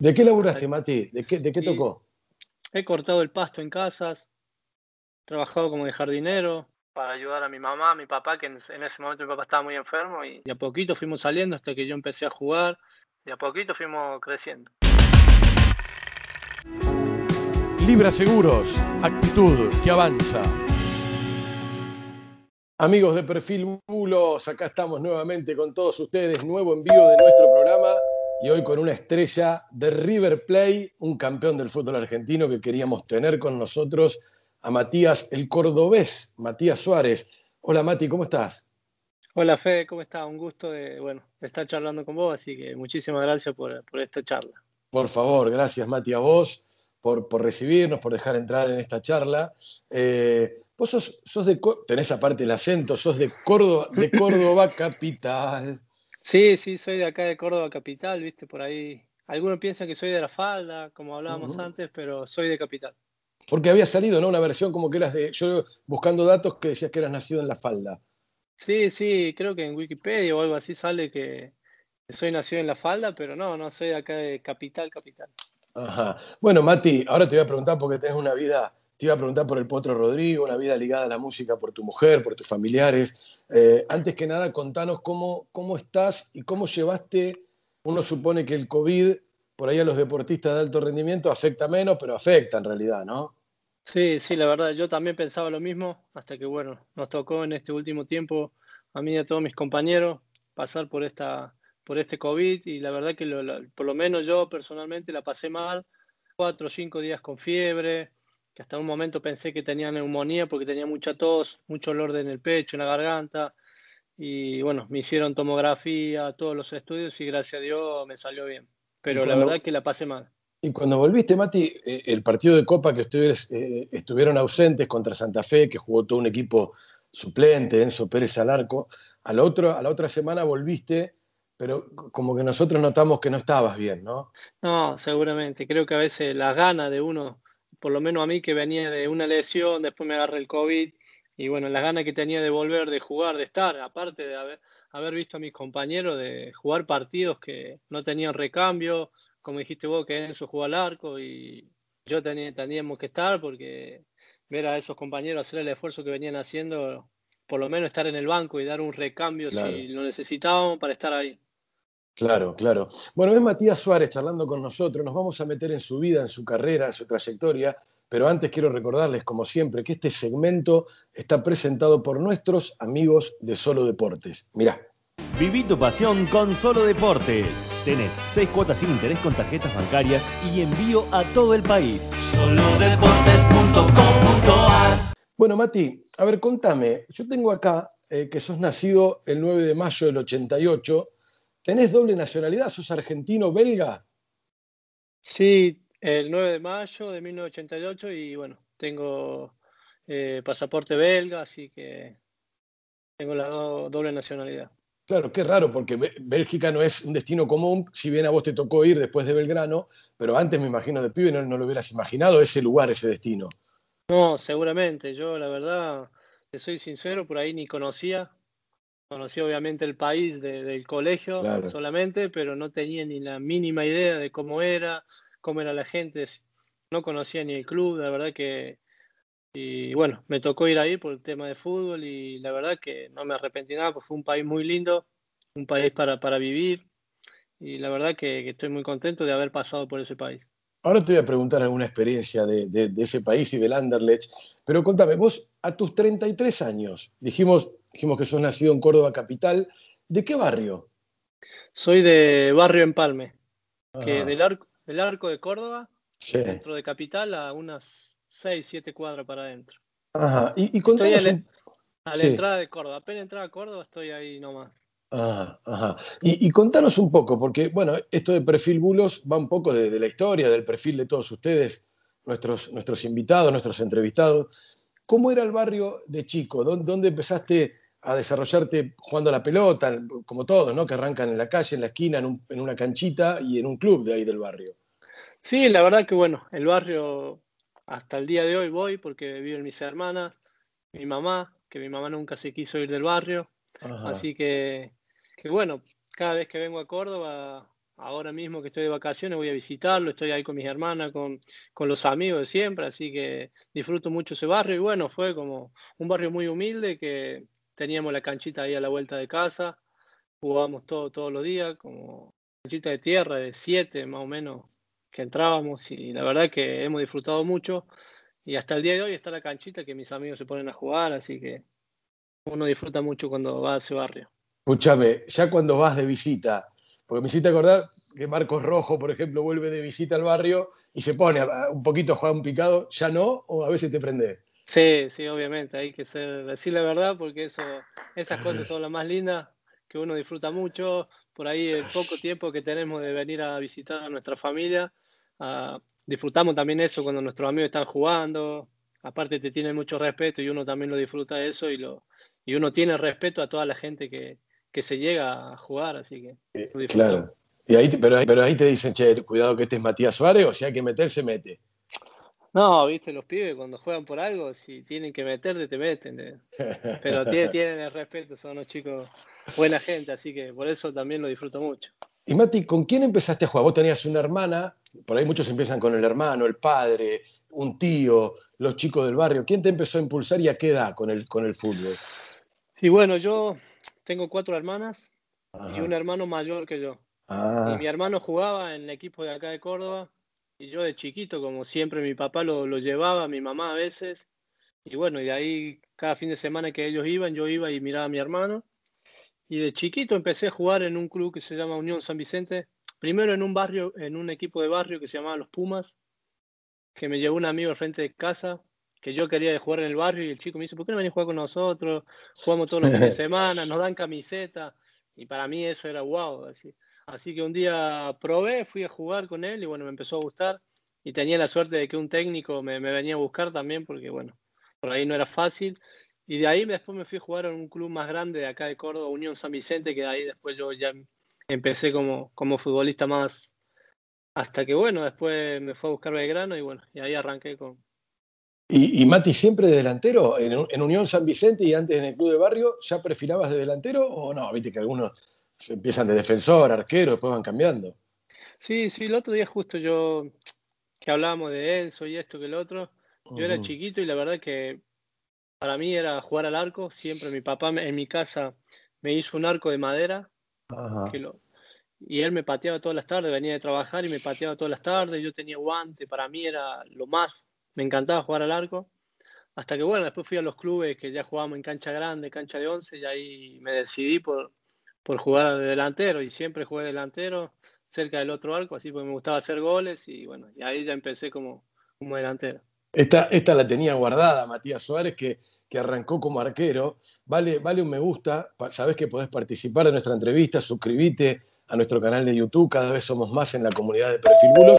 ¿De qué laburaste, Mati? ¿De qué, de qué tocó? He cortado el pasto en casas, trabajado como de jardinero para ayudar a mi mamá, a mi papá, que en, ese momento mi papá estaba muy enfermo y de a poquito fuimos saliendo hasta que yo empecé a jugar, y a poquito fuimos creciendo. Libra Seguros, actitud que avanza. Amigos de Perfil Bulos, acá estamos nuevamente con todos ustedes, nuevo envío de nuestro programa y hoy con una estrella de River Play, un campeón del fútbol argentino que queríamos tener con nosotros, a Matías el Cordobés, Matías Suárez. Hola Mati, ¿cómo estás? Hola Fede, ¿cómo estás? Un gusto de, bueno, estar charlando con vos, así que muchísimas gracias por, esta charla. Por favor, gracias Mati a vos por, por recibirnos, por dejar entrar en esta charla. Eh, vos sos, sos de, tenés aparte el acento, sos de Córdoba, de Córdoba capital. Sí, sí, soy de acá de Córdoba Capital, viste, por ahí. Algunos piensan que soy de la falda, como hablábamos antes, pero soy de Capital. Porque había salido, ¿no? Una versión como que eras de. Yo buscando datos que decías que eras nacido en la falda. Sí, sí, creo que en Wikipedia o algo así sale que soy nacido en la falda, pero no, no soy de acá de Capital, Capital. Ajá. Bueno, Mati, ahora te voy a preguntar porque tenés una vida te iba a preguntar por el Potro Rodrigo, una vida ligada a la música por tu mujer, por tus familiares. Eh, antes que nada, contanos cómo, cómo estás y cómo llevaste, uno supone que el COVID por ahí a los deportistas de alto rendimiento afecta menos, pero afecta en realidad, ¿no? Sí, sí, la verdad, yo también pensaba lo mismo, hasta que, bueno, nos tocó en este último tiempo, a mí y a todos mis compañeros, pasar por, esta, por este COVID y la verdad que por lo menos yo personalmente la pasé mal, cuatro o cinco días con fiebre, que hasta un momento pensé que tenía neumonía porque tenía mucha tos, mucho olor en el pecho, en la garganta. Y bueno, me hicieron tomografía, todos los estudios y gracias a Dios me salió bien. Pero la verdad que la pasé mal. Y cuando volviste, Mati, eh, el partido de Copa que ustedes eh, estuvieron ausentes contra Santa Fe, que jugó todo un equipo suplente, Enzo Pérez al arco, a la, otra, a la otra semana volviste, pero como que nosotros notamos que no estabas bien, ¿no? No, seguramente. Creo que a veces la gana de uno por lo menos a mí que venía de una lesión, después me agarré el COVID y bueno, las ganas que tenía de volver, de jugar, de estar, aparte de haber, haber visto a mis compañeros de jugar partidos que no tenían recambio, como dijiste vos que Enzo jugó al arco y yo tenía, teníamos que estar porque ver a esos compañeros hacer el esfuerzo que venían haciendo, por lo menos estar en el banco y dar un recambio si lo necesitábamos para estar ahí. Claro, claro. Bueno, es Matías Suárez charlando con nosotros. Nos vamos a meter en su vida, en su carrera, en su trayectoria. Pero antes quiero recordarles, como siempre, que este segmento está presentado por nuestros amigos de Solo Deportes. Mirá. Viví tu pasión con Solo Deportes. Tenés seis cuotas sin interés con tarjetas bancarias y envío a todo el país. Solodeportes.com.ar Bueno, Mati, a ver, contame. Yo tengo acá eh, que sos nacido el 9 de mayo del 88 ¿Tenés doble nacionalidad? ¿Sos argentino-belga? Sí, el 9 de mayo de 1988 y bueno, tengo eh, pasaporte belga, así que tengo la doble nacionalidad. Claro, qué raro, porque Bélgica no es un destino común, si bien a vos te tocó ir después de Belgrano, pero antes me imagino de pibe no, no lo hubieras imaginado ese lugar, ese destino. No, seguramente. Yo, la verdad, te soy sincero, por ahí ni conocía Conocí obviamente el país del colegio solamente, pero no tenía ni la mínima idea de cómo era, cómo era la gente. No conocía ni el club, la verdad que... Y bueno, me tocó ir ahí por el tema de fútbol y la verdad que no me arrepentí nada, porque fue un país muy lindo, un país para, para vivir y la verdad que, estoy muy contento de haber pasado por ese país. Ahora te voy a preguntar alguna experiencia de, de, de ese país y del Anderlecht, pero contame, vos a tus 33 años, dijimos, Dijimos que sos nacido en Córdoba capital. ¿De qué barrio? Soy de Barrio Empalme, que del arco, del arco de Córdoba, dentro de capital, a unas 6, 7 cuadras para adentro. Ajá. Y, y estoy a la, entrada de Córdoba. Apenas entrada a Córdoba estoy ahí nomás. Ajá, ajá. Y, y, contanos un poco, porque bueno, esto de perfil bulos va un poco de, la historia, del perfil de todos ustedes, nuestros, nuestros invitados, nuestros entrevistados. ¿Cómo era el barrio de chico? ¿Dónde empezaste a desarrollarte jugando a la pelota, como todos, ¿no? Que arrancan en la calle, en la esquina, en, una canchita y en un club de ahí del barrio. Sí, la verdad que bueno, el barrio hasta el día de hoy voy porque viven mis hermanas, mi mamá, que mi mamá nunca se quiso ir del barrio. Así que, que, bueno, cada vez que vengo a Córdoba ahora mismo que estoy de vacaciones voy a visitarlo, estoy ahí con mis hermanas, con, con, los amigos de siempre, así que disfruto mucho ese barrio y bueno, fue como un barrio muy humilde que teníamos la canchita ahí a la vuelta de casa, jugábamos todo, todos los días, como canchita de tierra de siete más o menos que entrábamos y la verdad que hemos disfrutado mucho y hasta el día de hoy está la canchita que mis amigos se ponen a jugar, así que uno disfruta mucho cuando va a ese barrio. Escúchame, ya cuando vas de visita, porque me hiciste acordar que Marcos Rojo, por ejemplo, vuelve de visita al barrio y se pone un poquito a jugar un picado, ¿ya no? ¿O a veces te prende? Sí, sí, obviamente, hay que ser, decir la verdad porque eso, esas cosas son las más lindas, que uno disfruta mucho, por ahí el poco tiempo que tenemos de venir a visitar a nuestra familia, uh, disfrutamos también eso cuando nuestros amigos están jugando, aparte te tienen mucho respeto y uno también lo disfruta eso y, lo, y uno tiene respeto a toda la gente que, que se llega a jugar, así que. Eh, claro. Y ahí, pero, pero ahí te dicen, che, cuidado que este es Matías Suárez, o si hay que meterse, mete. No, viste, los pibes cuando juegan por algo, si tienen que meterte, te meten. Pero tienen, tienen el respeto, son unos chicos buena gente, así que por eso también lo disfruto mucho. Y Mati, ¿con quién empezaste a jugar? Vos tenías una hermana, por ahí muchos empiezan con el hermano, el padre, un tío, los chicos del barrio. ¿Quién te empezó a impulsar y a qué edad con el, con el fútbol? Y bueno, yo tengo cuatro hermanas y un hermano mayor que yo. Ah. Y mi hermano jugaba en el equipo de acá de Córdoba y yo de chiquito, como siempre, mi papá lo, lo llevaba, mi mamá a veces. Y bueno, y de ahí cada fin de semana que ellos iban, yo iba y miraba a mi hermano. Y de chiquito empecé a jugar en un club que se llama Unión San Vicente. Primero en un barrio, en un equipo de barrio que se llamaba Los Pumas, que me llevó un amigo al frente de casa que yo quería jugar en el barrio y el chico me dice, ¿por qué no venís a jugar con nosotros? Jugamos todos los fines de semana, nos dan camiseta y para mí eso era wow. Así, así que un día probé, fui a jugar con él y bueno, me empezó a gustar y tenía la suerte de que un técnico me, me venía a buscar también porque bueno, por ahí no era fácil. Y de ahí después me fui a jugar en un club más grande de acá de Córdoba, Unión San Vicente, que de ahí después yo ya empecé como, como futbolista más, hasta que bueno, después me fue a buscar Belgrano y bueno, y ahí arranqué con, y, Mati, ¿siempre de delantero? En, Unión San Vicente y antes en el Club de Barrio, ¿ya perfilabas de delantero o no? Viste que algunos empiezan de defensor, arquero, después van cambiando. Sí, sí, el otro día justo yo, que hablábamos de Enzo y esto que el otro, yo era chiquito y la verdad que para mí era jugar al arco. Siempre mi papá en mi casa me hizo un arco de madera y él me pateaba todas las tardes, venía de trabajar y me pateaba todas las tardes. Yo tenía guante, para mí era lo más me encantaba jugar al arco. Hasta que, bueno, después fui a los clubes que ya jugábamos en cancha grande, cancha de 11, y ahí me decidí por, por jugar de delantero. Y siempre jugué delantero cerca del otro arco, así porque me gustaba hacer goles. Y bueno, y ahí ya empecé como, como delantero. Esta, esta la tenía guardada Matías Suárez, que, que arrancó como arquero. Vale, vale un me gusta. Sabes que podés participar de nuestra entrevista, suscríbete a nuestro canal de YouTube. Cada vez somos más en la comunidad de Perfil Bulos.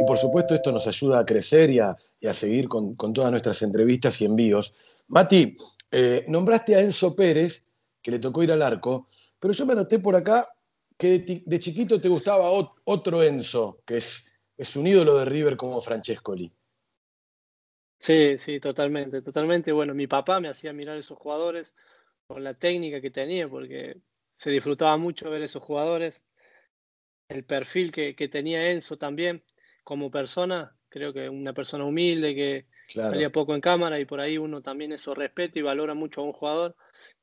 Y por supuesto esto nos ayuda a crecer y a, seguir con, todas nuestras entrevistas y envíos. Mati, eh, nombraste a Enzo Pérez, que le tocó ir al arco, pero yo me anoté por acá que de, chiquito te gustaba otro Enzo, que es, es un ídolo de River como Francescoli. Sí, sí, totalmente, totalmente. Bueno, mi papá me hacía mirar esos jugadores con la técnica que tenía, porque se disfrutaba mucho ver esos jugadores. El perfil que tenía Enzo también como persona, creo que una persona humilde que salía poco en cámara y por ahí uno también eso respeta y valora mucho a un jugador.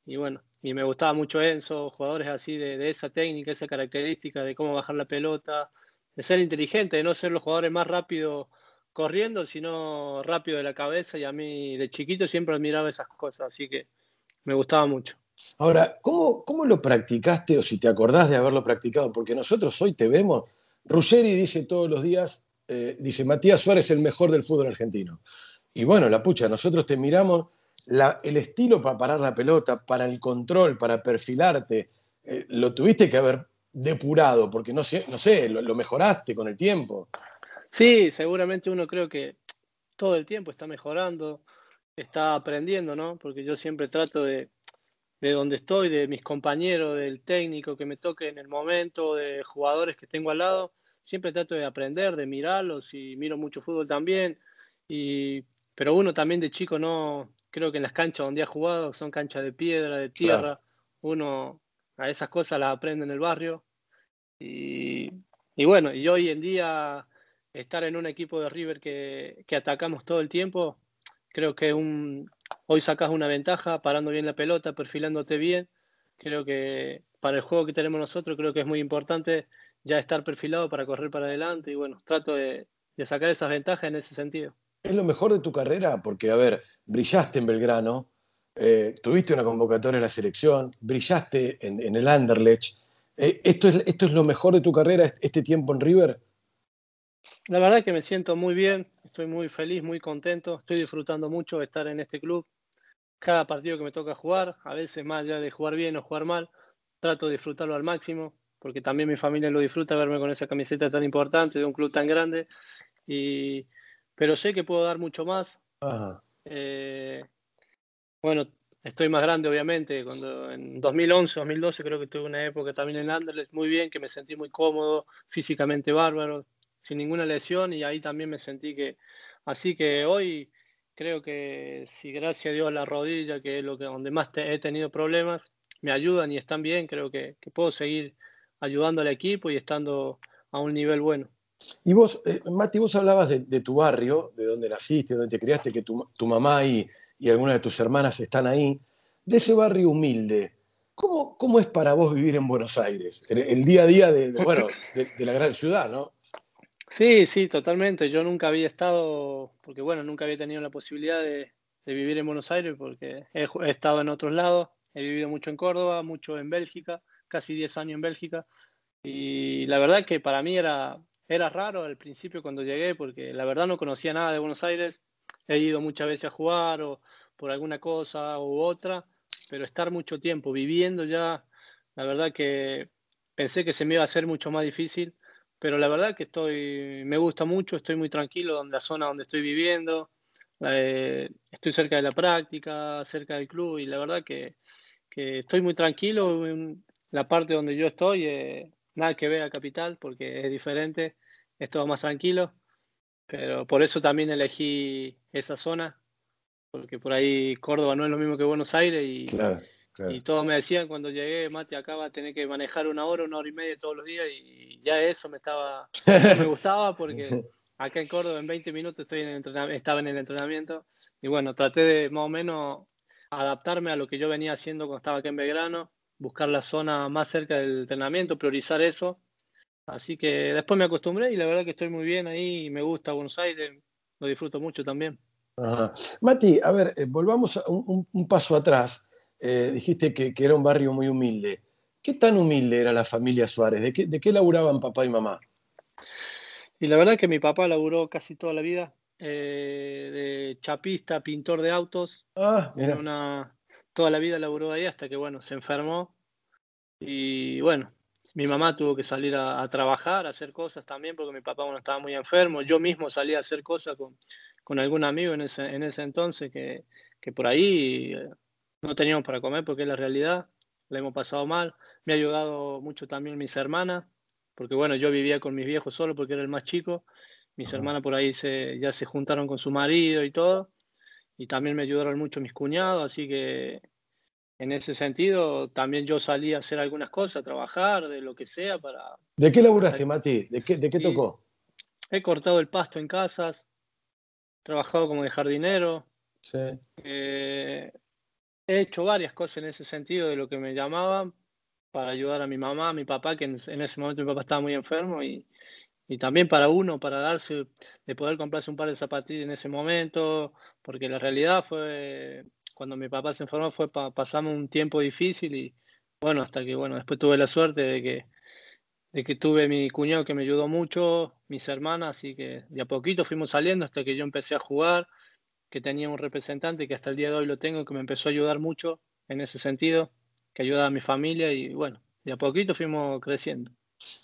Y bueno, y me gustaba mucho Enzo, jugadores así de, esa técnica, esa característica de cómo bajar la pelota, de ser inteligente, de no ser los jugadores más rápidos corriendo, sino rápido de la cabeza. Y a mí de chiquito siempre admiraba esas cosas, así que me gustaba mucho. Ahora, ¿cómo, ¿cómo lo practicaste o si te acordás de haberlo practicado? Porque nosotros hoy te vemos, Ruggeri dice todos los días, eh, dice Matías Suárez el mejor del fútbol argentino. Y bueno, la pucha, nosotros te miramos el estilo para parar la pelota, para el control, para perfilarte, eh, lo tuviste que haber depurado, porque no sé, no sé lo, mejoraste con el tiempo. Sí, seguramente uno creo que todo el tiempo está mejorando, está aprendiendo, ¿no? Porque yo siempre trato de, de donde estoy, de mis compañeros, del técnico que me toque en el momento, de jugadores que tengo al lado, siempre trato de aprender, de mirarlos y miro mucho fútbol también. Y, pero uno también de chico no, creo que en las canchas donde ha jugado son canchas de piedra, de tierra, uno a esas cosas las aprende en el barrio. Y, y bueno, y hoy en día estar en un equipo de River que, que atacamos todo el tiempo, creo que un, hoy sacas una ventaja parando bien la pelota, perfilándote bien. Creo que para el juego que tenemos nosotros, creo que es muy importante ya estar perfilado para correr para adelante y bueno, trato de, de sacar esas ventajas en ese sentido. ¿Es lo mejor de tu carrera? Porque, a ver, brillaste en Belgrano, eh, tuviste una convocatoria en la selección, brillaste en, en el Anderlecht. Eh, ¿esto, es, ¿Esto es lo mejor de tu carrera, este tiempo en River? La verdad que me siento muy bien, estoy muy feliz, muy contento, estoy disfrutando mucho de estar en este club. Cada partido que me toca jugar, a veces más allá de jugar bien o jugar mal, trato de disfrutarlo al máximo, porque también mi familia lo disfruta verme con esa camiseta tan importante de un club tan grande. Y, pero sé que puedo dar mucho más. Eh, bueno, estoy más grande, obviamente. Cuando en 2011, 2012 creo que tuve una época también en Anderlecht muy bien, que me sentí muy cómodo, físicamente bárbaro, sin ninguna lesión y ahí también me sentí que, así que hoy creo que si gracias a Dios la rodilla, que es lo que donde más he tenido problemas, me ayudan y están bien, creo que, que, puedo seguir ayudando al equipo y estando a un nivel bueno. Y vos, eh, Mati, vos hablabas de, de, tu barrio, de donde naciste, donde te criaste, que tu, tu mamá y, y, algunas de tus hermanas están ahí, de ese barrio humilde. ¿Cómo, cómo es para vos vivir en Buenos Aires? El, el día a día de, de bueno, de, de la gran ciudad, ¿no? Sí, sí, totalmente. Yo nunca había estado, porque bueno, nunca había tenido la posibilidad de, de vivir en Buenos Aires porque he, he, estado en otros lados. He vivido mucho en Córdoba, mucho en Bélgica, casi 10 años en Bélgica. Y la verdad que para mí era, era raro al principio cuando llegué porque la verdad no conocía nada de Buenos Aires. He ido muchas veces a jugar o por alguna cosa u otra, pero estar mucho tiempo viviendo ya, la verdad que pensé que se me iba a hacer mucho más difícil pero la verdad que estoy, me gusta mucho, estoy muy tranquilo en la zona donde estoy viviendo, eh, estoy cerca de la práctica, cerca del club y la verdad que, que estoy muy tranquilo la parte donde yo estoy, eh, nada que ver a Capital porque es diferente, es todo más tranquilo, pero por eso también elegí esa zona, porque por ahí Córdoba no es lo mismo que Buenos Aires y... Claro Claro. Y todos me decían cuando llegué, Mate, acá va a tener que manejar una hora, una hora y media todos los días y ya eso me estaba, me gustaba porque acá en Córdoba en 20 minutos estoy en el estaba en el entrenamiento y bueno, traté de más o menos adaptarme a lo que yo venía haciendo cuando estaba acá en Belgrano, buscar la zona más cerca del entrenamiento, priorizar eso. Así que después me acostumbré y la verdad que estoy muy bien ahí y me gusta Buenos Aires, lo disfruto mucho también. Ajá. Mati, a ver, eh, volvamos un, un, un paso atrás eh, dijiste que, que, era un barrio muy humilde. ¿Qué tan humilde era la familia Suárez? ¿De qué, de qué laburaban papá y mamá? Y la verdad que mi papá laburó casi toda la vida, eh, de chapista, pintor de autos. Ah, mira. Una, toda la vida laburó ahí hasta que, bueno, se enfermó. Y bueno, mi mamá tuvo que salir a, a, trabajar, a hacer cosas también, porque mi papá bueno, estaba muy enfermo. Yo mismo salí a hacer cosas con, con algún amigo en ese, en ese entonces que, que por ahí no teníamos para comer porque es la realidad, la hemos pasado mal. Me ha ayudado mucho también mis hermanas, porque bueno, yo vivía con mis viejos solo porque era el más chico. Mis hermanas por ahí se, ya se juntaron con su marido y todo. Y también me ayudaron mucho mis cuñados, así que en ese sentido también yo salí a hacer algunas cosas, a trabajar, de lo que sea para... ¿De qué laburaste, para... Mati? ¿De qué, de qué tocó? He cortado el pasto en casas, trabajado como de jardinero. Sí. Eh, he hecho varias cosas en ese sentido de lo que me llamaban para ayudar a mi mamá, a mi papá, que en, en ese momento mi papá estaba muy enfermo y, y, también para uno, para darse, de poder comprarse un par de zapatillas en ese momento, porque la realidad fue, cuando mi papá se enfermó, fue pa, pasamos un tiempo difícil y bueno, hasta que bueno, después tuve la suerte de que, de que tuve mi cuñado que me ayudó mucho, mis hermanas, así que de a poquito fuimos saliendo hasta que yo empecé a jugar que tenía un representante que hasta el día de hoy lo tengo, que me empezó a ayudar mucho en ese sentido, que ayuda a mi familia y bueno, de a poquito fuimos creciendo.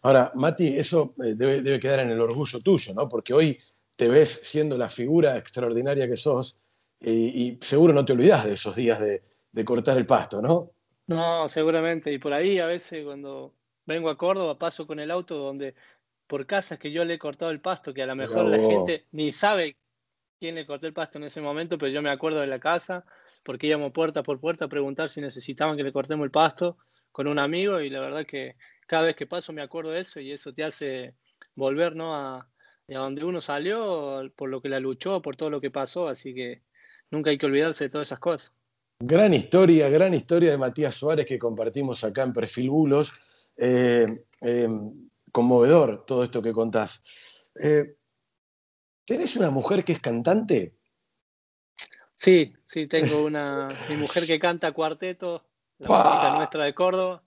Ahora, Mati, eso eh, debe, debe quedar en el orgullo tuyo, ¿no? Porque hoy te ves siendo la figura extraordinaria que sos y, y seguro no te olvidas de esos días de, de, cortar el pasto, ¿no? No, seguramente. Y por ahí a veces cuando vengo a Córdoba paso con el auto donde por casas que yo le he cortado el pasto, que a lo mejor la gente ni sabe quién le corté el pasto en ese momento, pero yo me acuerdo de la casa, porque íbamos puerta por puerta a preguntar si necesitaban que le cortemos el pasto con un amigo y la verdad que cada vez que paso me acuerdo de eso y eso te hace, volver ¿no? a, a donde uno salió, por lo que la luchó, por todo lo que pasó, así que nunca hay que olvidarse de todas esas cosas. Gran historia, gran historia de Matías Suárez que compartimos acá en Perfil Bulos. Eh, eh, conmovedor todo esto que contás. Eh, ¿Tenés una mujer que es cantante? Sí, sí, tengo una mi mujer que canta cuarteto, la música nuestra de Córdoba.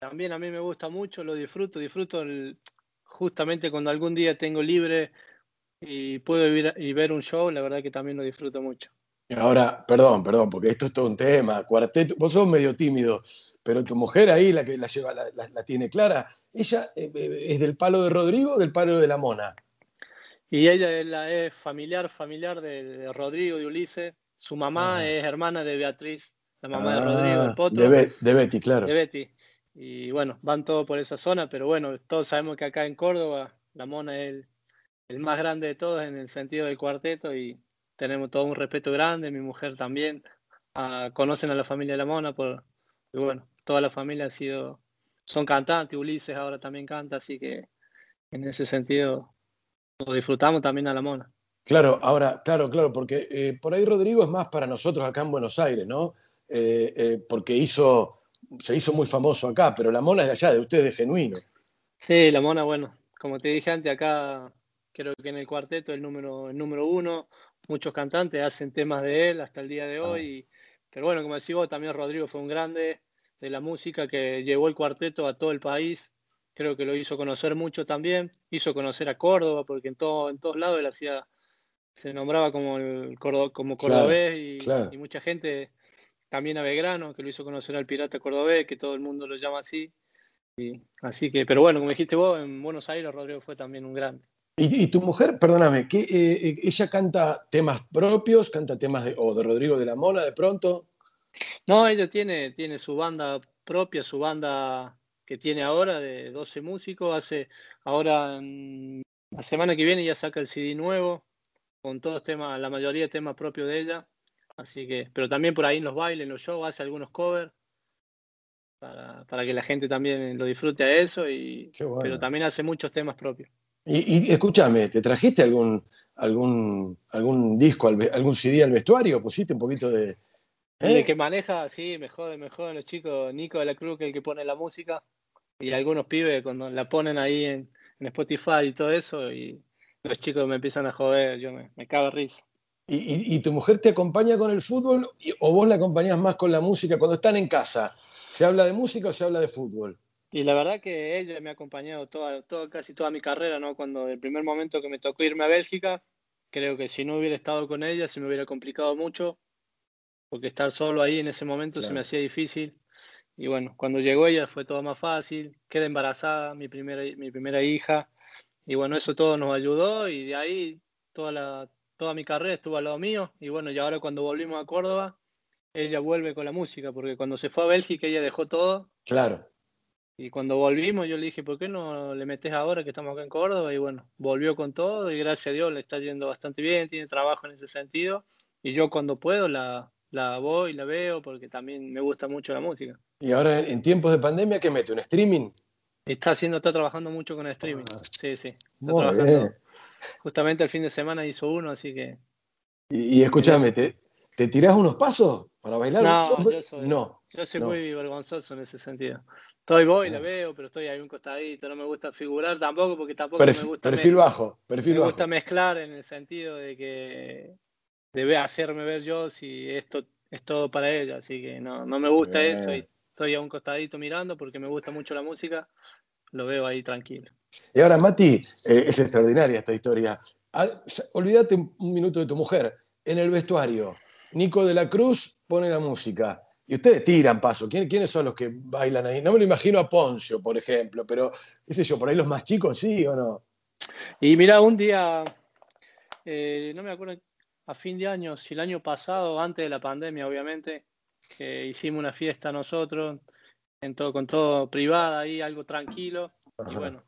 También a mí me gusta mucho, lo disfruto, disfruto justamente cuando algún día tengo libre y puedo ir y ver un show, la verdad que también lo disfruto mucho. Ahora, perdón, perdón, porque esto es todo un tema, cuarteto, vos sos medio tímido, pero tu mujer ahí, la que la lleva, la, tiene clara, ella eh, eh, es del palo de Rodrigo o del palo de la Mona. Y ella es, la, es familiar, familiar de, Rodrigo, de Ulises. Su mamá es hermana de Beatriz, la mamá de Rodrigo, el ah, potro. De, de Betty, claro. De Betty. Y bueno, van todos por esa zona, pero bueno, todos sabemos que acá en Córdoba la Mona es el, más grande de todos en el sentido del cuarteto y tenemos todo un respeto grande, mi mujer también. Ah, conocen a la familia de la Mona, por, y bueno, toda la familia ha sido, son cantantes, Ulises ahora también canta, así que en ese sentido lo disfrutamos también a la Mona. Claro, ahora, claro, claro, porque eh, por ahí Rodrigo es más para nosotros acá en Buenos Aires, ¿no? Eh, eh, porque hizo se hizo muy famoso acá, pero la mona es de allá, de ustedes, genuino. Sí, la mona, bueno, como te dije antes, acá creo que en el cuarteto el número, el número uno, muchos cantantes hacen temas de él hasta el día de ah. hoy, pero bueno, como decís vos, también Rodrigo fue un grande de la música que llevó el cuarteto a todo el país, creo que lo hizo conocer mucho también, hizo conocer a Córdoba, porque en, todo, en todos lados él hacía, se nombraba como, el, como cordobés y mucha gente también a Belgrano, que lo hizo conocer al pirata cordobés, que todo el mundo lo llama así. Y, así que, pero bueno, como dijiste vos, en Buenos Aires Rodrigo fue también un grande. ¿Y, tu mujer, perdóname, que eh, eh, ella canta temas propios, canta temas de, o de Rodrigo de la Mona de pronto? No, ella tiene, tiene su banda propia, su banda que tiene ahora de 12 músicos. Hace ahora, la semana que viene ya saca el CD nuevo, con todos temas, la mayoría de temas propios de ella. Así que, pero también por ahí en los bailes, en los shows, hace algunos covers para, que la gente también lo disfrute a eso, y, pero también hace muchos temas propios. Y, escúchame, ¿te trajiste algún, algún, algún disco, algún CD al vestuario? ¿Pusiste un poquito de...? El ¿eh? que maneja, sí, mejor, mejor los chicos, Nico de la Cruz, que es el que pone la música, y algunos pibes cuando la ponen ahí en, Spotify y todo eso, y los chicos me empiezan a joder, yo me, me cago risa. ¿Y, tu mujer te acompaña con el fútbol o vos la acompañás más con la música cuando están en casa? ¿Se habla de música o se habla de fútbol? Y la verdad que ella me ha acompañado toda, casi toda mi carrera, ¿no? Cuando el primer momento que me tocó irme a Bélgica, creo que si no hubiera estado con ella se me hubiera complicado mucho, porque estar solo ahí en ese momento se me hacía difícil. Y bueno, cuando llegó ella fue todo más fácil, quedé embarazada, mi primera, mi primera hija, y bueno, eso todo nos ayudó y de ahí toda la, toda mi carrera estuvo al lado mío y bueno, y ahora cuando volvimos a Córdoba, ella vuelve con la música, porque cuando se fue a Bélgica ella dejó todo. Claro. Y cuando volvimos yo le dije, ¿por qué no le metes ahora que estamos acá en Córdoba? Y bueno, volvió con todo y gracias a Dios le está yendo bastante bien, tiene trabajo en ese sentido. Y yo cuando puedo la, la voy, la veo, porque también me gusta mucho la música. Y ahora en tiempos de pandemia, ¿qué mete? ¿Un streaming? Está haciendo, está trabajando mucho con el streaming. Ah. sí, sí. Está trabajando justamente el fin de semana hizo uno, así que. Y, escúchame, ¿te, ¿te tirás unos pasos para bailar? No, yo soy, no, yo soy muy vergonzoso en ese sentido. Estoy voy, la veo, pero estoy ahí un costadito, no me gusta figurar tampoco, porque tampoco me gusta. Perfil bajo, perfil me gusta mezclar en el sentido de que debe hacerme ver yo si esto es todo para ella, así que no, no me gusta eso y estoy a un costadito mirando porque me gusta mucho la música, lo veo ahí tranquilo. Y ahora, Mati, eh, es extraordinaria esta historia. Ah, olvídate un minuto de tu mujer. En el vestuario, Nico de la Cruz pone la música. Y ustedes tiran paso. ¿Quiénes son los que bailan ahí? No me lo imagino a Poncio, por ejemplo, pero qué sé yo, por ahí los más chicos sí o no. Y mira, un día, eh, no me acuerdo, a fin de año, si el año pasado, antes de la pandemia, obviamente, hicimos una fiesta nosotros, en todo, con todo privada ahí, algo tranquilo. Y bueno,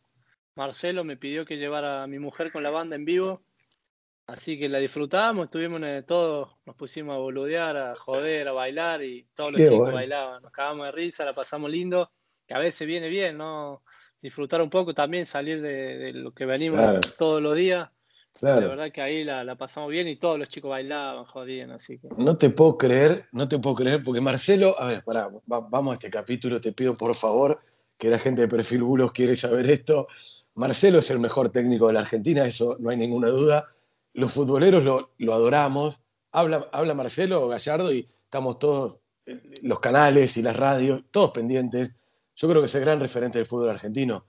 Marcelo me pidió que llevara a mi mujer con la banda en vivo. Así que la disfrutamos, estuvimos en todo, nos pusimos a boludear, a joder, a bailar y todos los chicos bailaban. Nos cagamos de risa, la pasamos lindo, que a veces viene bien, ¿no? disfrutar un poco también, salir de, lo que venimos todos los días. La verdad que ahí la, pasamos bien y todos los chicos bailaban, jodían, así que. No te puedo creer, no te puedo creer, porque Marcelo, a ver, pará, vamos a este capítulo, te pido por favor, que la gente de Perfil Bulos quiere saber esto. Marcelo es el mejor técnico de la Argentina, eso no hay ninguna duda. Los futboleros lo, lo adoramos. Habla, habla Marcelo Gallardo y estamos todos, eh, los canales y las radios, todos pendientes. Yo creo que es el gran referente del fútbol argentino.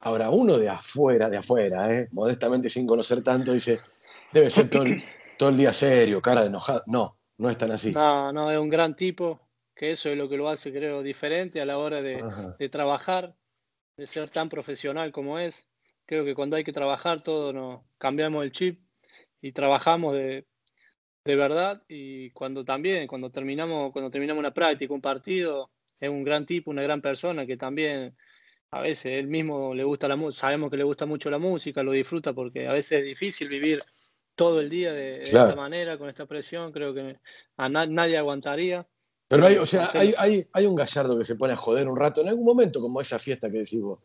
Ahora, uno de afuera, de afuera, ¿eh? modestamente sin conocer tanto, dice, debe ser todo el, día serio, cara de enojado. No, no es tan así. No, no, es un gran tipo, que eso es lo que lo hace, creo, diferente a la hora de, trabajar, de ser tan profesional como es. Creo que cuando hay que trabajar, todos nos cambiamos el chip y trabajamos de, de verdad. Y cuando también, cuando terminamos, cuando terminamos una práctica, un partido, es un gran tipo, una gran persona que también a veces él mismo le gusta la música, sabemos que le gusta mucho la música, lo disfruta porque a veces es difícil vivir todo el día de, esta manera, con esta presión, creo que a nadie aguantaría. Pero hay, o sea, hay, hay, hay, un gallardo que se pone a joder un rato en algún momento, como esa fiesta que decís vos.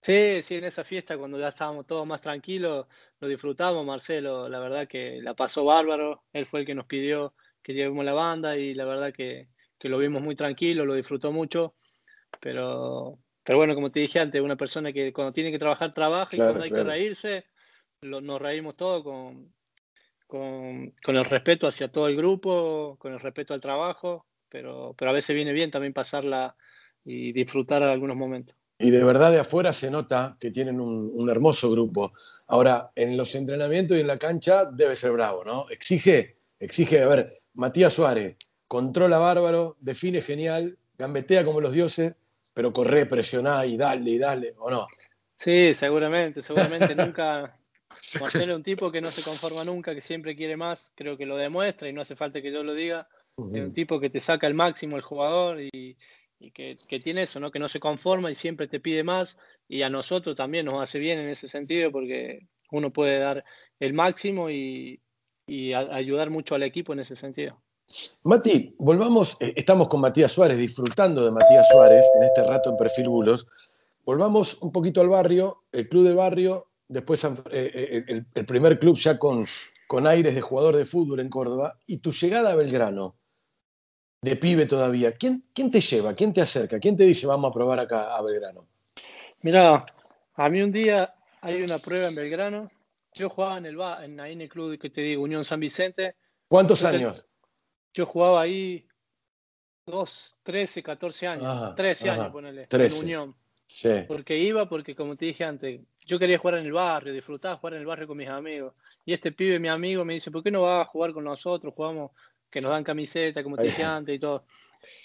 Sí, sí, en esa fiesta cuando ya estábamos todos más tranquilos, lo disfrutamos, Marcelo, la verdad que la pasó bárbaro, él fue el que nos pidió que llevemos la banda y la verdad que, que lo vimos muy tranquilo, lo disfrutó mucho, pero pero bueno, como te dije antes, una persona que cuando tiene que trabajar, trabaja y cuando hay que reírse, nos reímos todos con, con, el respeto hacia todo el grupo, con el respeto al trabajo, pero, pero a veces viene bien también pasarla y disfrutar algunos momentos. Y de verdad de afuera se nota que tienen un, un, hermoso grupo. Ahora, en los entrenamientos y en la cancha debe ser bravo, ¿no? Exige, exige, a ver, Matías Suárez, controla bárbaro, define genial, gambetea como los dioses, pero corre, presioná y dale, y dale, ¿o no? Sí, seguramente, seguramente nunca. Marcelo es un tipo que no se conforma nunca, que siempre quiere más, creo que lo demuestra y no hace falta que yo lo diga. Es un tipo que te saca el máximo el jugador y, que, tiene eso, ¿no? Que no se conforma y siempre te pide más. Y a nosotros también nos hace bien en ese sentido porque uno puede dar el máximo y ayudar mucho al equipo en ese sentido. Mati, volvamos, eh, estamos con Matías Suárez, disfrutando de Matías Suárez en este rato en Perfil Bulos. Volvamos un poquito al barrio, el club del barrio, después eh, eh, el, primer club ya con, con aires de jugador de fútbol en Córdoba, y tu llegada a Belgrano, de pibe todavía. ¿Quién, quién te lleva? ¿Quién te acerca? ¿Quién te dice vamos a probar acá a Belgrano? Mira, a mí un día hay una prueba en Belgrano. Yo jugaba en el, en, ahí en el club que te digo, Unión San Vicente. ¿Cuántos años? Yo jugaba ahí dos, 13, 14 años, 13 años, ponele, en Unión. Sí. Porque iba, porque como te dije antes, yo quería jugar en el barrio, disfrutar jugar en el barrio con mis amigos. Y este pibe, mi amigo, me dice, ¿por qué no vas a jugar con nosotros? Jugamos, que nos dan camiseta, como te dije antes y todo.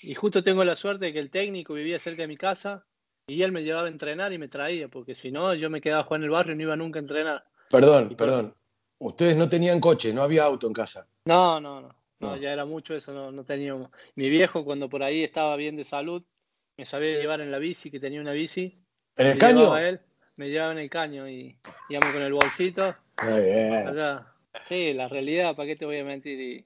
Y justo tengo la suerte de que el técnico vivía cerca de mi casa y él me llevaba a entrenar y me traía, porque si no, yo me quedaba a jugar en el barrio y no iba nunca a entrenar. Perdón, perdón. Ustedes no tenían coche, no había auto en casa. No, no, no. No, ya era mucho, eso no, no, teníamos. Mi viejo, cuando por ahí estaba bien de salud, me sabía llevar en la bici, que tenía una bici. ¿En el caño? Él, me llevaba en el caño y íbamos con el bolsito. Muy bien. sí, la realidad, ¿para qué te voy a mentir? Y,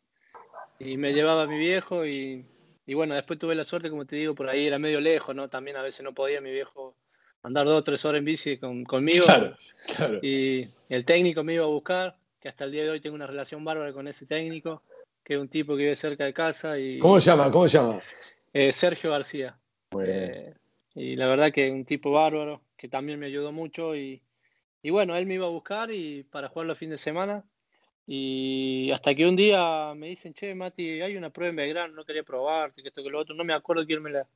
y me llevaba mi viejo y, y, bueno, después tuve la suerte, como te digo, por ahí era medio lejos, ¿no? También a veces no podía mi viejo andar dos o tres horas en bici con, conmigo. Claro, claro. Y el técnico me iba a buscar, que hasta el día de hoy tengo una relación bárbara con ese técnico que es un tipo que vive cerca de casa. Y, ¿Cómo se llama? ¿Cómo se llama? Eh, Sergio García. Eh, y la verdad que un tipo bárbaro, que también me ayudó mucho. Y, y bueno, él me iba a buscar y para jugar los fines de semana. Y hasta que un día me dicen, che, Mati, hay una prueba en Belgrano, no quería probarte, que esto, que lo otro, no me acuerdo quién me la...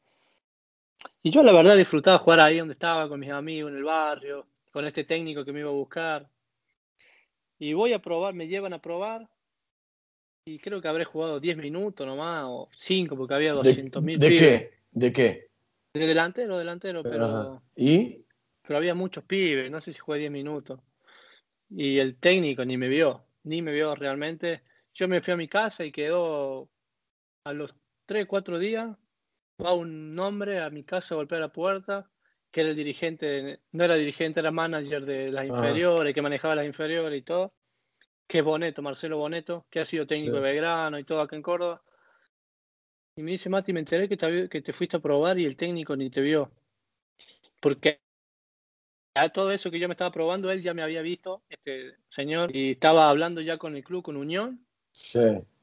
Y yo la verdad disfrutaba jugar ahí donde estaba, con mis amigos en el barrio, con este técnico que me iba a buscar. Y voy a probar, me llevan a probar, y creo que habré jugado 10 minutos nomás, o 5, porque había 200 mil. ¿De, qué? ¿De qué? De delantero, delantero, pero. ¿Y? Pero había muchos pibes, no sé si jugué 10 minutos. Y el técnico ni me vio, ni me vio realmente. Yo me fui a mi casa y quedó a los 3, 4 días. Va un hombre a mi casa a golpear la puerta, que era el dirigente, no era dirigente, era manager de las inferiores, que manejaba las inferiores y todo que es Boneto, Marcelo Boneto, que ha sido técnico de Belgrano y todo acá en Córdoba. Y me dice, Mati, me enteré que te, que te fuiste a probar y el técnico ni te vio. Porque a todo eso que yo me estaba probando, él ya me había visto, este señor, y estaba hablando ya con el club, con Unión,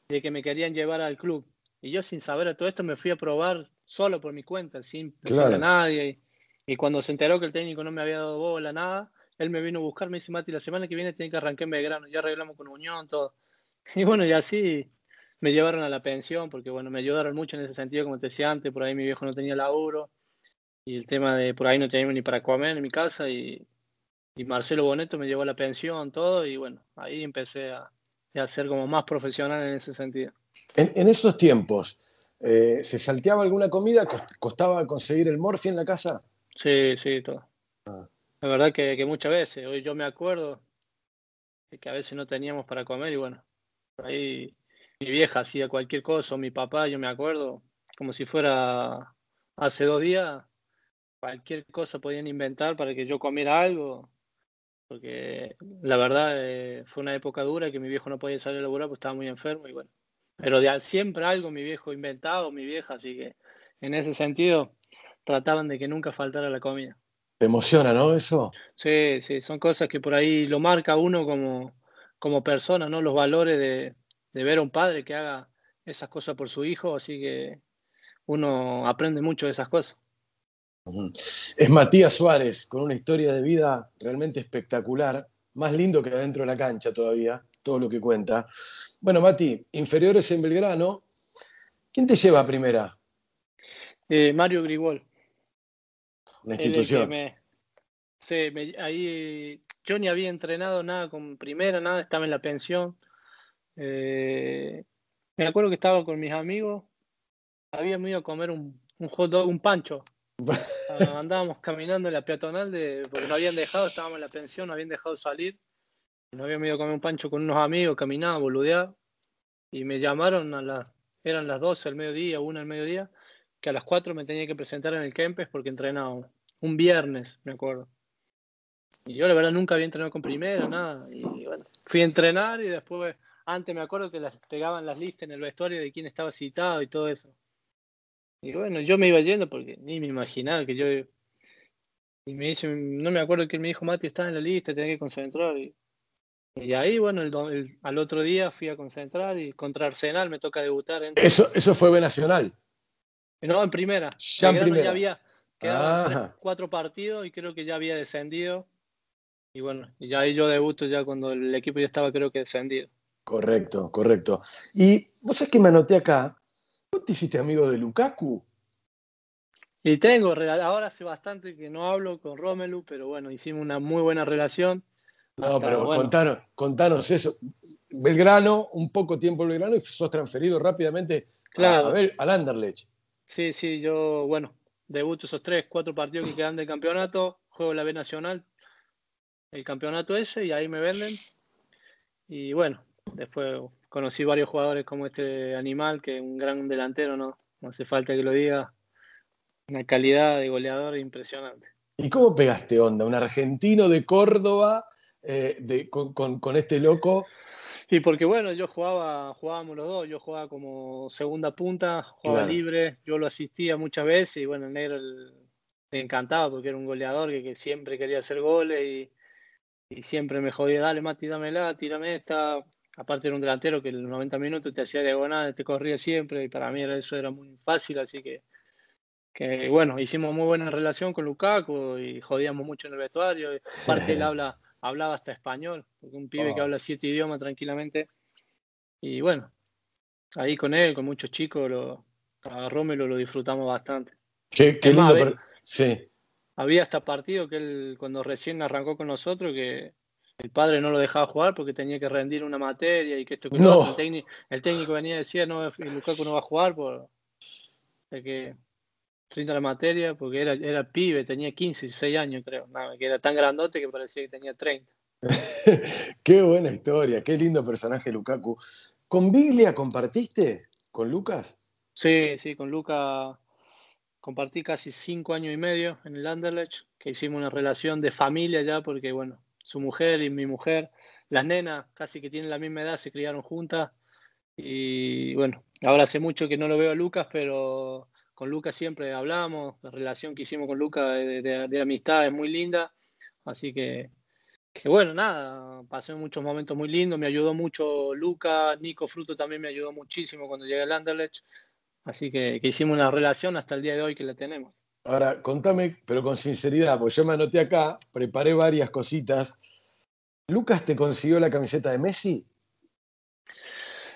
de que me querían llevar al club. Y yo sin saber todo esto me fui a probar solo por mi cuenta, sin decirle a nadie. Y, cuando se enteró que el técnico no me había dado bola, nada, él me vino a buscar, me dice, Mati, la semana que viene tiene que arrancar en Belgrano, ya arreglamos con Unión, todo. Y bueno, y así me llevaron a la pensión, porque bueno, me ayudaron mucho en ese sentido, como te decía antes, por ahí mi viejo no tenía laburo, y el tema de por ahí no teníamos ni para comer en mi casa, y, y Marcelo Boneto me llevó a la pensión, todo, y bueno, ahí empecé a, a ser como más profesional en ese sentido. En, esos tiempos, eh, ¿se salteaba alguna comida? ¿Costaba conseguir el morfi en la casa? Sí, sí, todo. Ah. La verdad que, muchas veces, hoy yo me acuerdo de que a veces no teníamos para comer y bueno, ahí mi vieja hacía cualquier cosa, o mi papá, yo me acuerdo, como si fuera hace dos días, cualquier cosa podían inventar para que yo comiera algo, porque la verdad eh, fue una época dura que mi viejo no podía salir a laburar porque estaba muy enfermo y bueno, pero de siempre algo mi viejo inventado, mi vieja, así que en ese sentido trataban de que nunca faltara la comida. ¿Te emociona, no? Eso. Sí, sí, son cosas que por ahí lo marca uno como, como persona, ¿no? Los valores de, de ver a un padre que haga esas cosas por su hijo, así que uno aprende mucho de esas cosas. Es Matías Suárez, con una historia de vida realmente espectacular, más lindo que adentro de la cancha todavía, todo lo que cuenta. Bueno, Mati, inferiores en Belgrano. ¿Quién te lleva a primera? Eh, Mario Grigol. La institución. sí, ahí yo ni había entrenado nada con primera, nada, estaba en la pensión. Eh, me acuerdo que estaba con mis amigos, habíamos ido a comer un, un hot dog, un pancho. Ah, andábamos caminando en la peatonal porque no habían dejado, estábamos en la pensión, no habían dejado salir. No había ido a comer un pancho con unos amigos, caminaba, boludeaba. Y me llamaron a las, eran las 12 al mediodía, una al mediodía, que a las 4 me tenía que presentar en el Kempes porque entrenaba un viernes, me acuerdo. Y yo la verdad nunca había entrenado con primera, nada. Fui a entrenar y después, antes me acuerdo que las pegaban las listas en el vestuario de quién estaba citado y todo eso. Y bueno, yo me iba yendo porque ni me imaginaba que yo... Y me dice, no me acuerdo que me dijo, Mati, estás en la lista, tenés que concentrar. Y y ahí, bueno, el, al otro día fui a concentrar y contra Arsenal me toca debutar. Eso, eso fue B Nacional. No, en primera. Ya en primera. Ya había quedado cuatro partidos y creo que ya había descendido. Y bueno, y ya ahí yo debuto ya cuando el equipo ya estaba creo que descendido. Correcto, correcto. Y vos sabés que me anoté acá, ¿vos te hiciste amigo de Lukaku? Y tengo, ahora hace bastante que no hablo con Romelu, pero bueno, hicimos una muy buena relación. No, pero contanos, eso. Belgrano, un poco tiempo en Belgrano y sos transferido rápidamente a, ver, al Anderlecht. Sí, sí, yo, bueno, debuto esos tres, cuatro partidos que quedan del campeonato, juego la B Nacional, el campeonato ese, y ahí me venden. Y bueno, después conocí varios jugadores como este animal, que es un gran delantero, ¿no? No hace falta que lo diga. Una calidad de goleador impresionante. ¿Y cómo pegaste onda? Un argentino de Córdoba eh, de, con, este loco. Y porque bueno, yo jugaba, jugábamos los dos, yo jugaba como segunda punta, jugaba libre, yo lo asistía muchas veces y bueno, el negro le encantaba porque era un goleador que, siempre quería hacer goles y, siempre me jodía, dale Mati, dámela, tírame esta. Aparte era un delantero que en los 90 minutos te hacía diagonal, te corría siempre y para mí eso era muy fácil, así que, que bueno, hicimos muy buena relación con Lukaku y jodíamos mucho en el vestuario. Aparte él habla hablaba hasta español, porque un pibe que oh. habla siete idiomas tranquilamente. Y bueno, ahí con él, con muchos chicos, lo, a Rómelo lo disfrutamos bastante. Qué, lindo, sí. Había hasta partido que él, cuando recién arrancó con nosotros, que el padre no lo dejaba jugar porque tenía que rendir una materia y que esto que no. el, técnico, el, técnico, venía y decía, no, Lukaku no va a jugar por que 30 la materia porque era, era pibe, tenía 15, 16 años creo, que era tan grandote que parecía que tenía 30. qué buena historia, qué lindo personaje Lukaku. ¿Con Biglia compartiste con Lucas? Sí, sí, con Lucas compartí casi cinco años y medio en el Anderlecht, que hicimos una relación de familia ya, porque bueno, su mujer y mi mujer, las nenas casi que tienen la misma edad, se criaron juntas. Y bueno, ahora hace mucho que no lo veo a Lucas, pero con Lucas siempre hablamos, la relación que hicimos con Lucas de, amistad es muy linda, Así que, que bueno, nada, pasé muchos momentos muy lindos, me ayudó mucho Luca, Nico Fruto también me ayudó muchísimo cuando llegué al Anderlecht, así que, que hicimos una relación hasta el día de hoy que la tenemos. Ahora, contame, pero con sinceridad, porque yo me anoté acá, preparé varias cositas. ¿Lucas te consiguió la camiseta de Messi?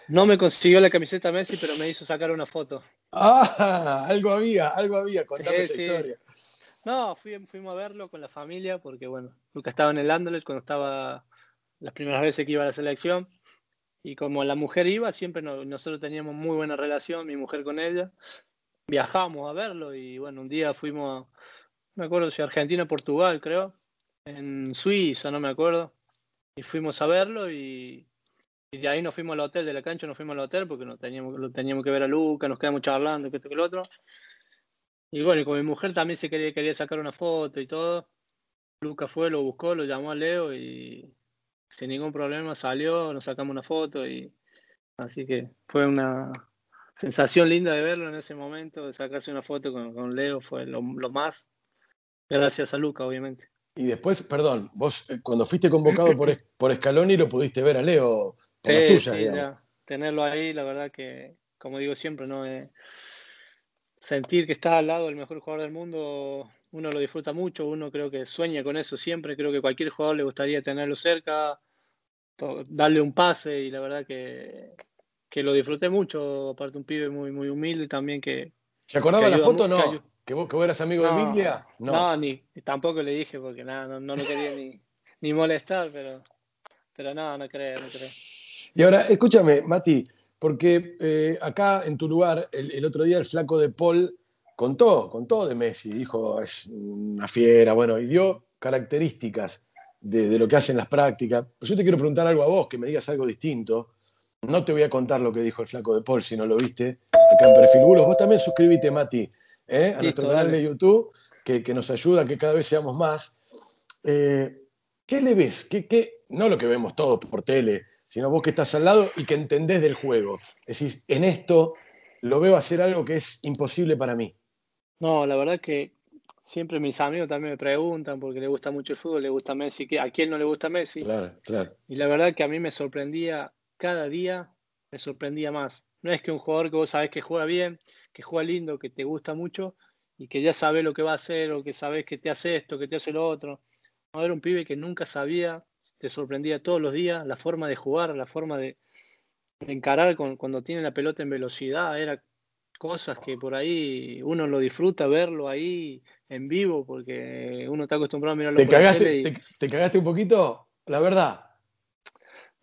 No me consiguió la camiseta Messi, pero me hizo sacar una foto. Ah, algo había, algo había, contame esa historia. No, fuimos a verlo con la familia, porque bueno, Lucas estaba en el Anderlecht cuando estaba las primeras veces que iba a la selección. Y como la mujer iba, siempre nosotros teníamos muy buena relación, mi mujer con ella viajamos a verlo y bueno, un día fuimos, no me acuerdo si Argentina, Portugal, creo, en Suiza, no me acuerdo, y fuimos a verlo y, de ahí nos fuimos al hotel, de la cancha nos fuimos al hotel porque no teníamos, lo teníamos que ver a Luca, nos quedamos charlando, que esto que el otro. Y bueno, y con mi mujer también se quería, quería sacar una foto y todo. Luca fue, lo buscó, lo llamó a Leo y sin ningún problema salió, nos sacamos una foto y así que fue una, sensación linda de verlo en ese momento, de sacarse una foto con, Leo, fue lo, más. Gracias a Luca, obviamente. Y después, perdón, vos eh, cuando fuiste convocado por, por Scaloni lo pudiste ver a Leo por sí, tuyas, sí, tenerlo ahí, la verdad que, como digo siempre, no eh, sentir que está al lado del mejor jugador del mundo, uno lo disfruta mucho, uno creo que sueña con eso siempre, creo que cualquier jugador le gustaría tenerlo cerca, darle un pase y la verdad que que lo disfruté mucho, aparte un pibe muy, muy humilde también que... ¿Se acordaba la foto no? ¿Que vos, que eras amigo de Biglia? No. no, ni tampoco le dije porque nada, no, lo quería ni, ni, molestar, pero, pero no, no creo, no creo. Y ahora, escúchame, Mati, porque eh, acá en tu lugar, el, otro día el flaco de Paul contó, contó de Messi, dijo, es una fiera, bueno, y dio características de, de lo que hacen las prácticas. Pero yo te quiero preguntar algo a vos, que me digas algo distinto. No te voy a contar lo que dijo el flaco de Paul si no lo viste acá en Perfil Bulos. Vos también suscríbete, Mati, ¿eh? a nuestro canal de YouTube, que, nos ayuda a que cada vez seamos más. Eh, ¿Qué le ves? ¿Qué, No lo que vemos todos por tele, sino vos que estás al lado y que entendés del juego. Decís, en esto lo veo hacer algo que es imposible para mí. No, la verdad que siempre mis amigos también me preguntan porque le gusta mucho el fútbol, le gusta Messi, ¿a quién no le gusta Messi? Claro, claro. Y la verdad que a mí me sorprendía cada día me sorprendía más. No es que un jugador que vos sabés que juega bien, que juega lindo, que te gusta mucho y que ya sabe lo que va a hacer o que sabes que te hace esto, que te hace lo otro. No, era un pibe que nunca sabía, te sorprendía todos los días la forma de jugar, la forma de, encarar cuando tiene la pelota en velocidad. Era cosas que por ahí uno lo disfruta verlo ahí en vivo porque uno está acostumbrado a mirarlo ¿Te cagaste, te cagaste un poquito? La verdad.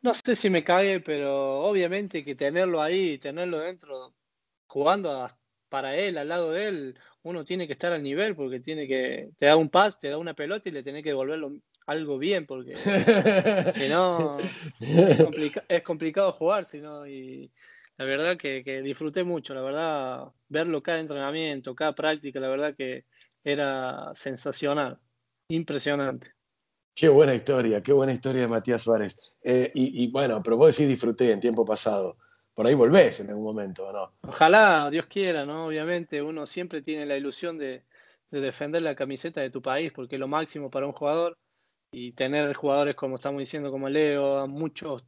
No sé si me cae, pero obviamente que tenerlo ahí, tenerlo dentro, jugando para él, al lado de él, uno tiene que estar al nivel porque tiene que, te da un pas, te da una pelota y le tiene que devolverlo algo bien porque si no es, complicado jugar, si y la verdad que, que, disfruté mucho, la verdad, verlo cada entrenamiento, cada práctica, la verdad que era sensacional, impresionante. Qué buena historia, qué buena historia de Matías Suárez. Eh, y, bueno, pero vos decís disfruté en tiempo pasado. Por ahí volvés en algún momento, ¿no? Ojalá, Dios quiera, ¿no? Obviamente uno siempre tiene la ilusión de, defender la camiseta de tu país, porque es lo máximo para un jugador. Y tener jugadores, como estamos diciendo, como Leo, muchos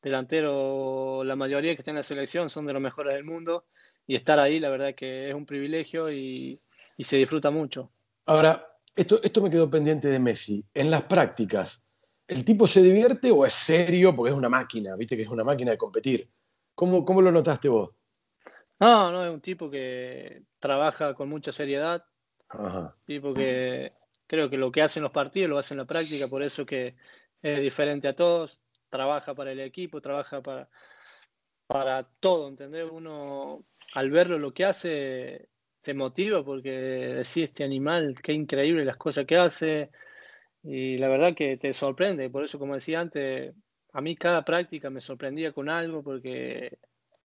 delanteros, la mayoría que están en la selección son de los mejores del mundo. Y estar ahí, la verdad que es un privilegio y, y se disfruta mucho. Ahora, esto, me quedó pendiente de Messi. En las prácticas, ¿el tipo se divierte o es serio porque es una máquina? Viste que es una máquina de competir. ¿Cómo, cómo lo notaste vos? No, no, es un tipo que trabaja con mucha seriedad. Ajá. Tipo que creo que lo que hace en los partidos lo hace en la práctica, por eso que es diferente a todos. Trabaja para el equipo, trabaja para, para todo, ¿entendés? Uno al verlo lo que hace te motiva porque decís este animal, qué increíble las cosas que hace y la verdad que te sorprende. Por eso, como decía antes, a mí cada práctica me sorprendía con algo porque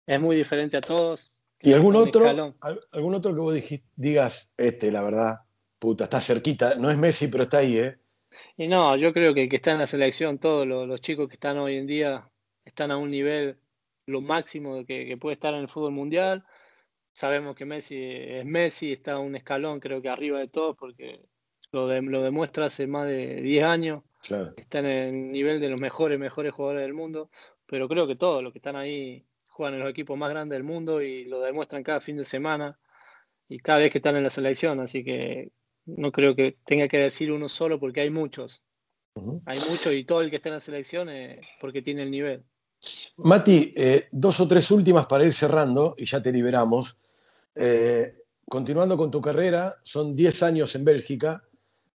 es muy diferente a todos. ¿Y algún otro, algún otro que vos digas, este, la verdad, puta, está cerquita, no es Messi, pero está ahí, ¿eh? Y no, yo creo que el que está en la selección, todos los, chicos que están hoy en día están a un nivel lo máximo que, que puede estar en el fútbol mundial sabemos que Messi es Messi, está un escalón creo que arriba de todos porque lo, lo demuestra hace más de 10 años. Está en el nivel de los mejores, mejores jugadores del mundo. Pero creo que todos los que están ahí juegan en los equipos más grandes del mundo y lo demuestran cada fin de semana y cada vez que están en la selección. Así que no creo que tenga que decir uno solo porque hay muchos. Hay muchos y todo el que está en la selección es porque tiene el nivel. Mati, eh, dos o tres últimas para ir cerrando y ya te liberamos. Eh, continuando con tu carrera, son 10 años en Bélgica,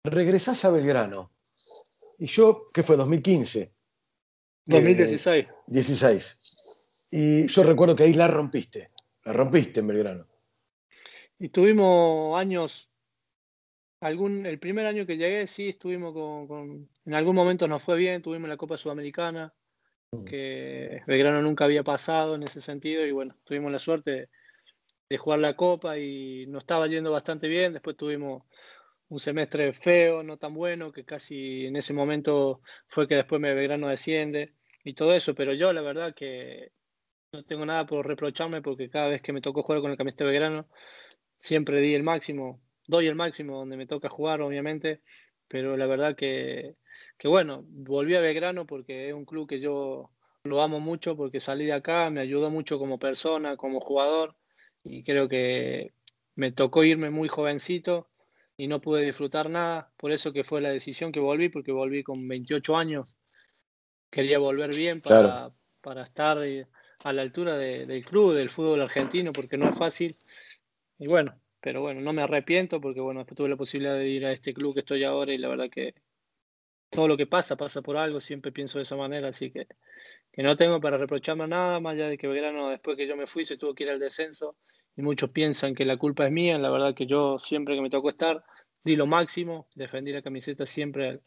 regresás a Belgrano. Y yo, ¿qué fue? 2015. 2016. 16. Y yo recuerdo que ahí la rompiste, la rompiste en Belgrano. Y tuvimos años, algún, el primer año que llegué, sí, estuvimos con, en algún momento nos fue bien, tuvimos la Copa Sudamericana. Que Belgrano nunca había pasado en ese sentido, y bueno, tuvimos la suerte de jugar la Copa y nos estaba yendo bastante bien. Después tuvimos un semestre feo, no tan bueno, que casi en ese momento fue que después me Belgrano desciende y todo eso. Pero yo la verdad que no tengo nada por reprocharme porque cada vez que me tocó jugar con el camiseta Belgrano siempre di el máximo, doy el máximo donde me toca jugar, obviamente. Pero la verdad que, que bueno, volví a Belgrano porque es un club que yo lo amo mucho porque salí de acá, me ayudó mucho como persona, como jugador y creo que me tocó irme muy jovencito y no pude disfrutar nada, por eso que fue la decisión que volví, porque volví con 28 años, quería volver bien para, para estar eh, a la altura del club, del fútbol argentino, porque no es fácil, y bueno, pero bueno, no me arrepiento porque bueno, tuve la posibilidad de ir a este club que estoy ahora y la verdad que todo lo que pasa pasa por algo, siempre pienso de esa manera, así que, que no tengo para reprocharme nada, más allá de que Belgrano después que yo me fui se tuvo que ir al descenso y muchos piensan que la culpa es mía, la verdad que yo siempre que me tocó estar di lo máximo, defendí la camiseta siempre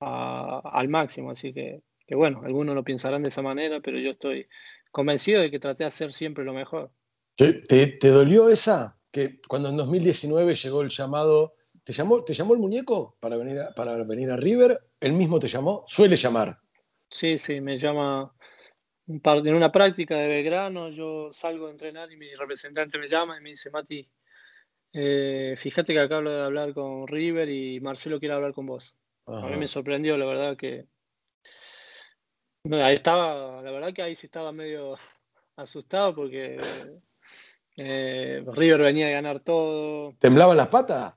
al, máximo, así que, que, bueno, algunos lo pensarán de esa manera, pero yo estoy convencido de que traté de hacer siempre lo mejor. ¿Te, te, dolió esa? Que cuando en 2019 llegó el llamado, ¿te llamó, ¿te llamó el muñeco para venir, a, para venir a River? ¿Él mismo te llamó? Suele llamar. Sí, sí, me llama en una práctica de Belgrano, yo salgo a entrenar y mi representante me llama y me dice, Mati, eh, fíjate que acabo de hablar con River y Marcelo quiere hablar con vos. A mí me sorprendió, la verdad que... Ahí estaba, la verdad que ahí sí estaba medio asustado porque eh, River venía a ganar todo. ¿Temblaban las patas?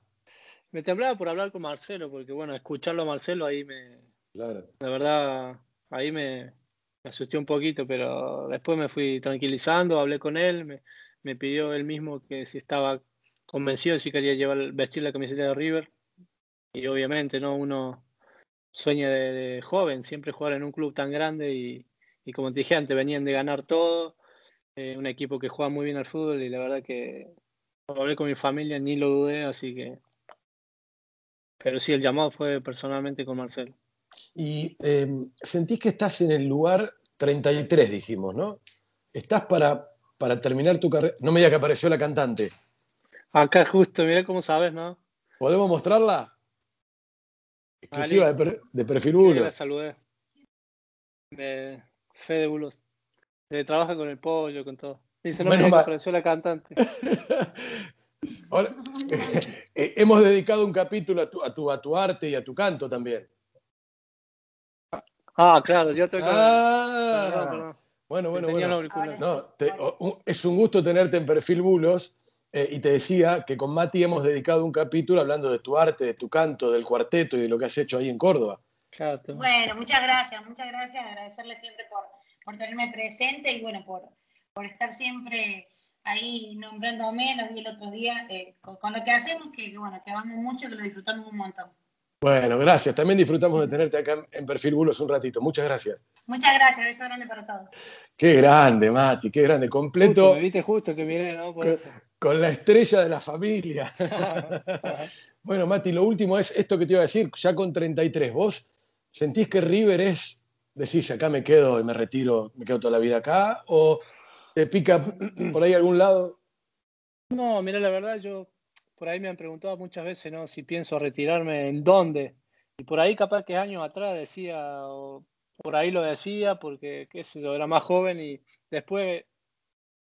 Me temblaba por hablar con Marcelo, porque bueno, escucharlo a Marcelo ahí me... Claro. La verdad, ahí me, me asusté un poquito, pero después me fui tranquilizando, hablé con él, me, pidió él mismo que si estaba convencido si quería llevar vestir la camiseta de River. Y obviamente, ¿no? Uno sueña de, joven, siempre jugar en un club tan grande y, como te dije antes, venían de ganar todo, eh, un equipo que juega muy bien al fútbol y la verdad que hablé con mi familia, ni lo dudé, así que... Pero sí, el llamado fue personalmente con Marcelo. Y em, sentís que estás en el lugar 33, dijimos, ¿no? Estás para, para terminar tu carrera. No me digas que apareció la cantante. Acá justo, mira cómo sabes, ¿no? ¿Podemos mostrarla? Exclusiva de, de, perfil. La saludé. De Fede Bulos. Trabaja con el pollo, con todo. Dice, no me digas que apareció la cantante. Ahora, eh, hemos dedicado un capítulo a tu, a, tu, a tu arte y a tu canto también. Ah, claro, yo estoy ah, Bueno, bueno, bueno. No, es un gusto tenerte en Perfil Bulos. Eh, y te decía que con Mati hemos dedicado un capítulo hablando de tu arte, de tu canto, del cuarteto y de lo que has hecho ahí en Córdoba. Bueno, muchas gracias, muchas gracias. Agradecerle siempre por, por tenerme presente y bueno, por, por estar siempre ahí nombrándome, lo vi el otro día, eh, con, lo que hacemos, que, que, bueno, que amamos mucho, que lo disfrutamos un montón. Bueno, gracias. También disfrutamos de tenerte acá en Perfil Bulos un ratito. Muchas gracias. Muchas gracias. Beso grande para todos. Qué grande, Mati, qué grande. Completo. me viste justo que viene, ¿no? con, la estrella de la familia. bueno, Mati, lo último es esto que te iba a decir, ya con 33. ¿Vos sentís que River es, decís, acá me quedo y me retiro, me quedo toda la vida acá? ¿O te pica por ahí algún lado? No, mira, la verdad, yo por ahí me han preguntado muchas veces, ¿no? Si pienso retirarme, ¿en dónde? Y por ahí capaz que años atrás decía, o por ahí lo decía, porque qué sé era más joven y después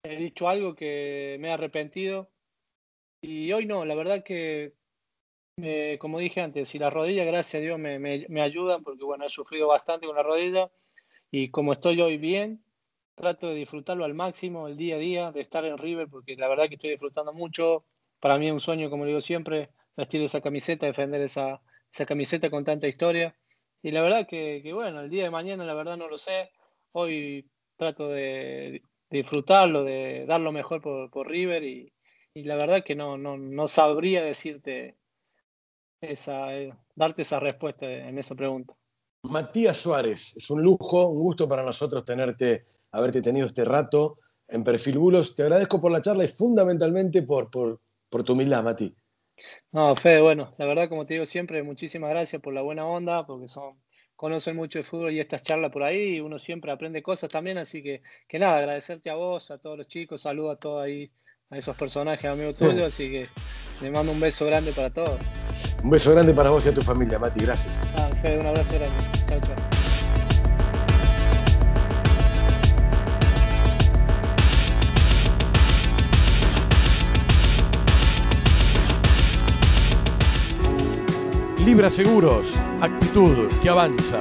he dicho algo que me he arrepentido. Y hoy no, la verdad que como dije antes, si las rodillas, gracias a Dios, me, me, ayudan, porque bueno, he sufrido bastante con la rodilla y como estoy hoy bien, trato de disfrutarlo al máximo el día a día, de estar en River, porque la verdad que estoy disfrutando mucho. Para mí es un sueño, como digo siempre, vestir esa camiseta, defender esa, esa camiseta con tanta historia. Y la verdad que, que, bueno, el día de mañana la verdad no lo sé. Hoy trato de, disfrutarlo, de dar lo mejor por, por River y, y, la verdad que no, no, no sabría decirte esa, eh, darte esa respuesta en esa pregunta. Matías Suárez, es un lujo, un gusto para nosotros tenerte, haberte tenido este rato en Perfil Bulos. Te agradezco por la charla y fundamentalmente por, por, por tu humildad, Mati. No, Fede, bueno, la verdad, como te digo siempre, muchísimas gracias por la buena onda, porque son, conocen mucho de fútbol y estas charlas por ahí, y uno siempre aprende cosas también, así que, que nada, agradecerte a vos, a todos los chicos, saludo a todos ahí, a esos personajes amigos tuyos, así que le mando un beso grande para todos. Un beso grande para vos y a tu familia, Mati, gracias. Ah, Fede, un abrazo grande. Chao, chao. Libra Seguros, actitud que avanza.